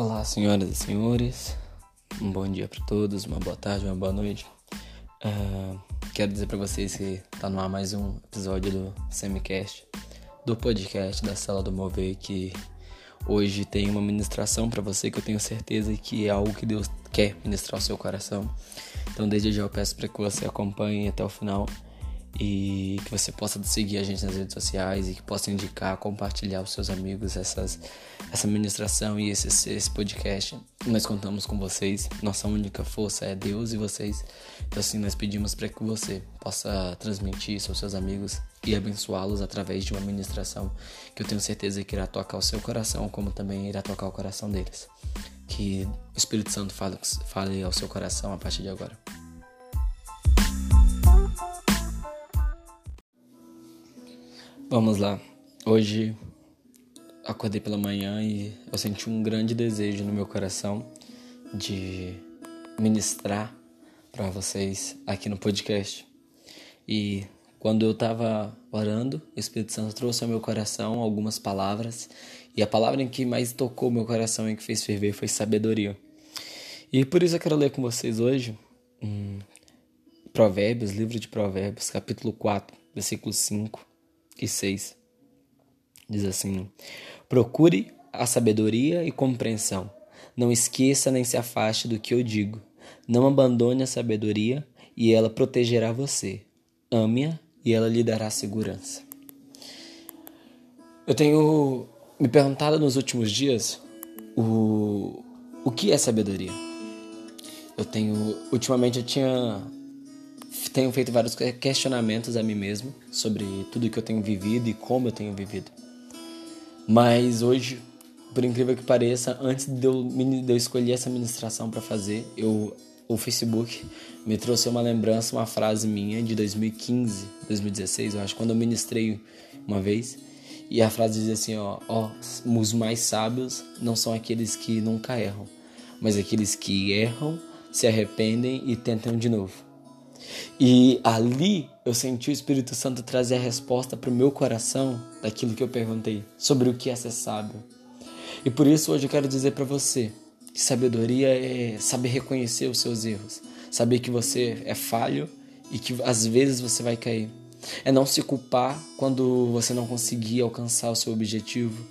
Olá, senhoras e senhores. Um bom dia para todos, uma boa tarde, uma boa noite. Uh, quero dizer para vocês que tá no ar mais um episódio do Semicast, do podcast da Sala do Mover, que hoje tem uma ministração para você que eu tenho certeza que é algo que Deus quer ministrar ao seu coração. Então, desde já eu peço para que você acompanhe até o final e que você possa seguir a gente nas redes sociais e que possa indicar, compartilhar aos seus amigos essas, essa ministração e esse, esse podcast. Nós contamos com vocês, nossa única força é Deus e vocês. Então, assim, nós pedimos para que você possa transmitir isso aos seus amigos e abençoá-los através de uma ministração que eu tenho certeza que irá tocar o seu coração, como também irá tocar o coração deles. Que o Espírito Santo fale, fale ao seu coração a partir de agora. Vamos lá. Hoje acordei pela manhã e eu senti um grande desejo no meu coração de ministrar para vocês aqui no podcast. E quando eu estava orando, o Espírito Santo trouxe ao meu coração algumas palavras, e a palavra em que mais tocou meu coração e que fez ferver foi sabedoria. E por isso eu quero ler com vocês hoje um Provérbios, livro de Provérbios, capítulo 4, versículo 5 e 6. Diz assim: Procure a sabedoria e compreensão. Não esqueça nem se afaste do que eu digo. Não abandone a sabedoria e ela protegerá você. Ame-a e ela lhe dará segurança. Eu tenho me perguntado nos últimos dias o, o que é sabedoria. Eu tenho, ultimamente eu tinha tenho feito vários questionamentos a mim mesmo sobre tudo que eu tenho vivido e como eu tenho vivido. Mas hoje, por incrível que pareça, antes de eu, de eu escolher essa ministração para fazer, eu, o Facebook me trouxe uma lembrança, uma frase minha de 2015, 2016, eu acho, quando eu ministrei uma vez. E a frase diz assim, ó, ó, os mais sábios não são aqueles que nunca erram, mas aqueles que erram, se arrependem e tentam de novo. E ali eu senti o Espírito Santo trazer a resposta para o meu coração daquilo que eu perguntei sobre o que é ser sábio. E por isso hoje eu quero dizer para você que sabedoria é saber reconhecer os seus erros, saber que você é falho e que às vezes você vai cair. É não se culpar quando você não conseguir alcançar o seu objetivo.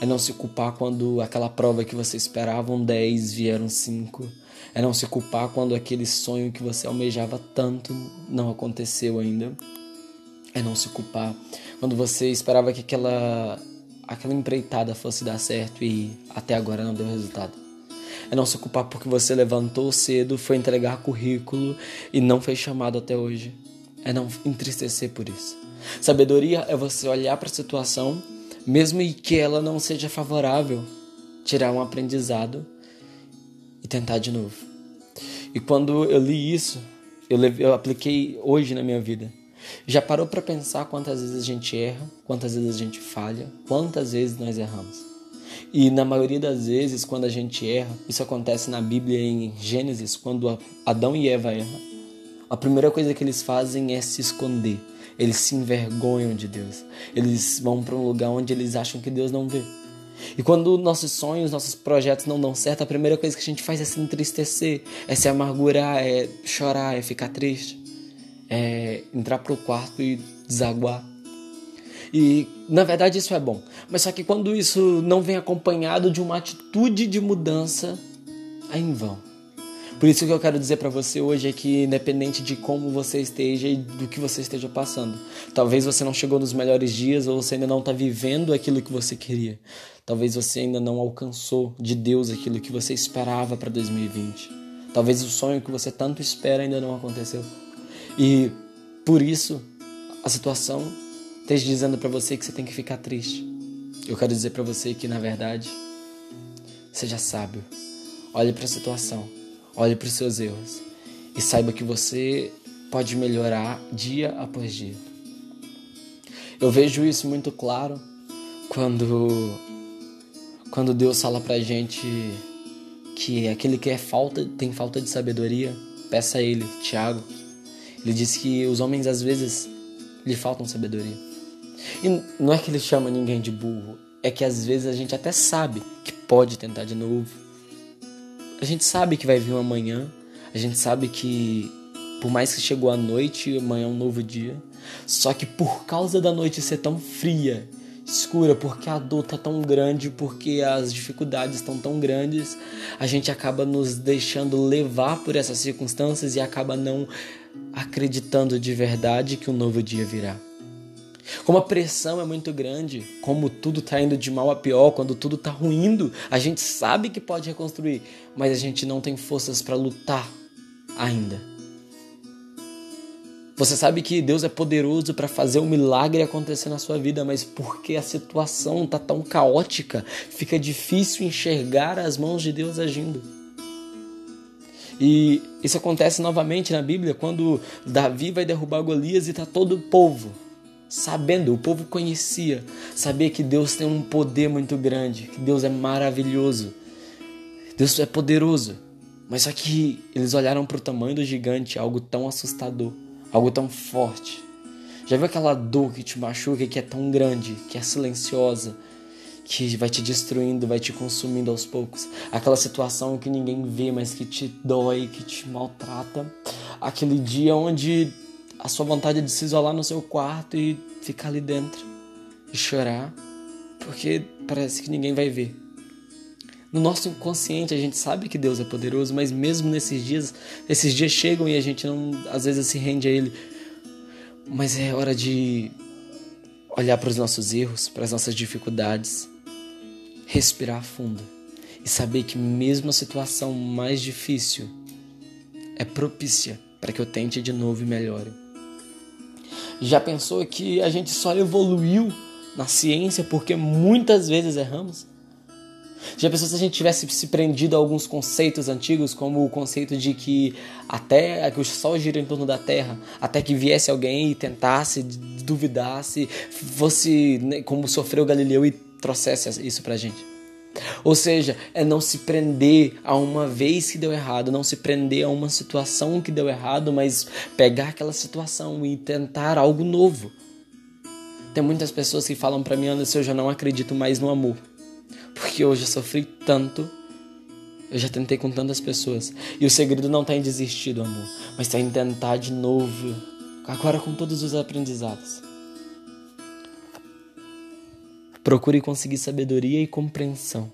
É não se culpar quando aquela prova que você esperava um 10 vieram 5. É não se culpar quando aquele sonho que você almejava tanto não aconteceu ainda. É não se culpar quando você esperava que aquela aquela empreitada fosse dar certo e até agora não deu resultado. É não se culpar porque você levantou cedo, foi entregar currículo e não foi chamado até hoje. É não entristecer por isso. Sabedoria é você olhar para a situação, mesmo que ela não seja favorável, tirar um aprendizado tentar de novo. E quando eu li isso, eu, eu apliquei hoje na minha vida. Já parou para pensar quantas vezes a gente erra, quantas vezes a gente falha, quantas vezes nós erramos? E na maioria das vezes, quando a gente erra, isso acontece na Bíblia em Gênesis, quando Adão e Eva erram. A primeira coisa que eles fazem é se esconder. Eles se envergonham de Deus. Eles vão para um lugar onde eles acham que Deus não vê. E quando nossos sonhos, nossos projetos não dão certo, a primeira coisa que a gente faz é se entristecer, é se amargurar, é chorar, é ficar triste, é entrar pro quarto e desaguar. E na verdade isso é bom, mas só que quando isso não vem acompanhado de uma atitude de mudança, é em vão. Por isso que eu quero dizer para você hoje é que independente de como você esteja e do que você esteja passando, talvez você não chegou nos melhores dias ou você ainda não está vivendo aquilo que você queria. Talvez você ainda não alcançou de Deus aquilo que você esperava para 2020. Talvez o sonho que você tanto espera ainda não aconteceu. E por isso a situação esteja dizendo para você que você tem que ficar triste. Eu quero dizer para você que na verdade seja sábio. Olhe para a situação Olhe para os seus erros e saiba que você pode melhorar dia após dia. Eu vejo isso muito claro quando quando Deus fala pra gente que aquele que é falta, tem falta de sabedoria, peça a ele, Tiago. Ele diz que os homens às vezes lhe faltam sabedoria. E não é que ele chama ninguém de burro, é que às vezes a gente até sabe que pode tentar de novo, a gente sabe que vai vir um amanhã, a gente sabe que por mais que chegou a noite, amanhã é um novo dia. Só que por causa da noite ser tão fria, escura, porque a dor tá tão grande, porque as dificuldades estão tão grandes, a gente acaba nos deixando levar por essas circunstâncias e acaba não acreditando de verdade que um novo dia virá. Como a pressão é muito grande, como tudo está indo de mal a pior, quando tudo está ruindo, a gente sabe que pode reconstruir, mas a gente não tem forças para lutar ainda. Você sabe que Deus é poderoso para fazer um milagre acontecer na sua vida, mas porque a situação está tão caótica, fica difícil enxergar as mãos de Deus agindo. E isso acontece novamente na Bíblia quando Davi vai derrubar Golias e está todo o povo sabendo, o povo conhecia, sabia que Deus tem um poder muito grande, que Deus é maravilhoso, Deus é poderoso. Mas só que eles olharam para o tamanho do gigante, algo tão assustador, algo tão forte. Já viu aquela dor que te machuca, que é tão grande, que é silenciosa, que vai te destruindo, vai te consumindo aos poucos? Aquela situação que ninguém vê, mas que te dói, que te maltrata. Aquele dia onde a sua vontade de se isolar no seu quarto e ficar ali dentro e chorar, porque parece que ninguém vai ver. No nosso inconsciente a gente sabe que Deus é poderoso, mas mesmo nesses dias, esses dias chegam e a gente não às vezes se rende a ele. Mas é hora de olhar para os nossos erros, para as nossas dificuldades, respirar fundo e saber que mesmo a situação mais difícil é propícia para que eu tente de novo e melhore. Já pensou que a gente só evoluiu na ciência porque muitas vezes erramos? Já pensou se a gente tivesse se prendido a alguns conceitos antigos, como o conceito de que até que o Sol gira em torno da Terra, até que viesse alguém e tentasse, duvidasse, fosse né, como sofreu Galileu e trouxesse isso pra gente? Ou seja, é não se prender a uma vez que deu errado, não se prender a uma situação que deu errado, mas pegar aquela situação e tentar algo novo. Tem muitas pessoas que falam para mim, Anderson, eu já não acredito mais no amor. Porque eu já sofri tanto, eu já tentei com tantas pessoas. E o segredo não está em desistir do amor, mas está em tentar de novo, agora com todos os aprendizados. Procure conseguir sabedoria e compreensão.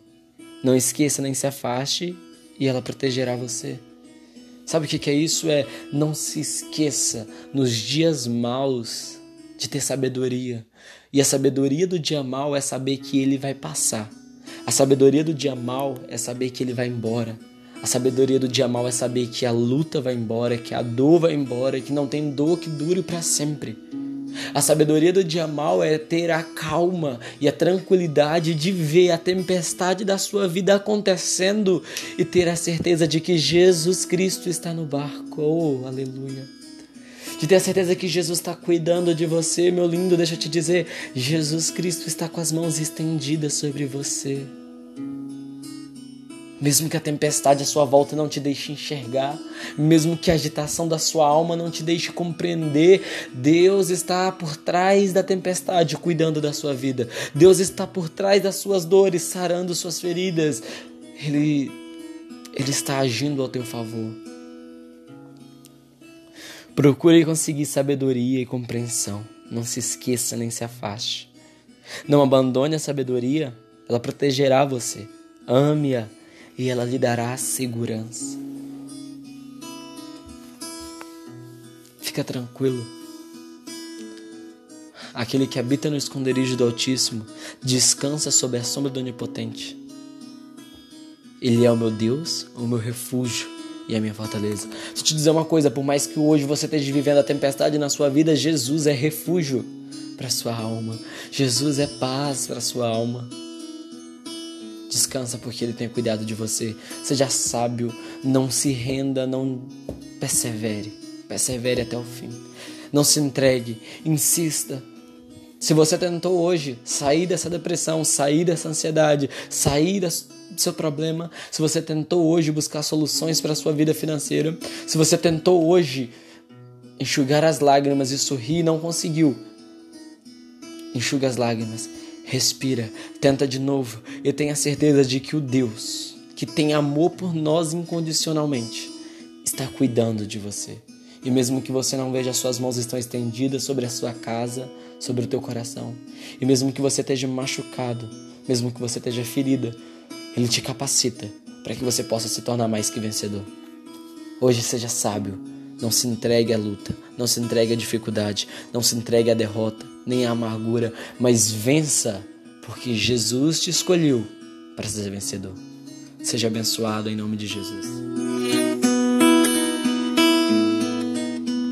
Não esqueça nem se afaste e ela protegerá você. Sabe o que é isso? É não se esqueça nos dias maus de ter sabedoria. E a sabedoria do dia mau é saber que ele vai passar. A sabedoria do dia mau é saber que ele vai embora. A sabedoria do dia mau é saber que a luta vai embora, que a dor vai embora, que não tem dor que dure para sempre. A sabedoria do dia mal é ter a calma e a tranquilidade de ver a tempestade da sua vida acontecendo e ter a certeza de que Jesus Cristo está no barco. Oh, aleluia. De ter a certeza que Jesus está cuidando de você, meu lindo, deixa eu te dizer, Jesus Cristo está com as mãos estendidas sobre você. Mesmo que a tempestade à sua volta não te deixe enxergar, mesmo que a agitação da sua alma não te deixe compreender, Deus está por trás da tempestade, cuidando da sua vida. Deus está por trás das suas dores, sarando suas feridas. Ele, Ele está agindo ao teu favor. Procure conseguir sabedoria e compreensão. Não se esqueça nem se afaste. Não abandone a sabedoria, ela protegerá você. Ame-a e ela lhe dará segurança. Fica tranquilo. Aquele que habita no esconderijo do Altíssimo descansa sob a sombra do Onipotente. Ele é o meu Deus, o meu refúgio e a minha fortaleza. Eu te dizer uma coisa: por mais que hoje você esteja vivendo a tempestade na sua vida, Jesus é refúgio para sua alma. Jesus é paz para sua alma. Descansa porque Ele tem cuidado de você. Seja sábio, não se renda, não persevere. Persevere até o fim. Não se entregue, insista. Se você tentou hoje sair dessa depressão, sair dessa ansiedade, sair do seu problema, se você tentou hoje buscar soluções para a sua vida financeira, se você tentou hoje enxugar as lágrimas e sorrir e não conseguiu, enxuga as lágrimas respira, tenta de novo e tenha certeza de que o Deus que tem amor por nós incondicionalmente, está cuidando de você. E mesmo que você não veja, suas mãos estão estendidas sobre a sua casa, sobre o teu coração. E mesmo que você esteja machucado, mesmo que você esteja ferida, Ele te capacita para que você possa se tornar mais que vencedor. Hoje seja sábio, não se entregue à luta, não se entregue à dificuldade, não se entregue à derrota, nem à amargura, mas vença, porque Jesus te escolheu para ser vencedor. Seja abençoado em nome de Jesus.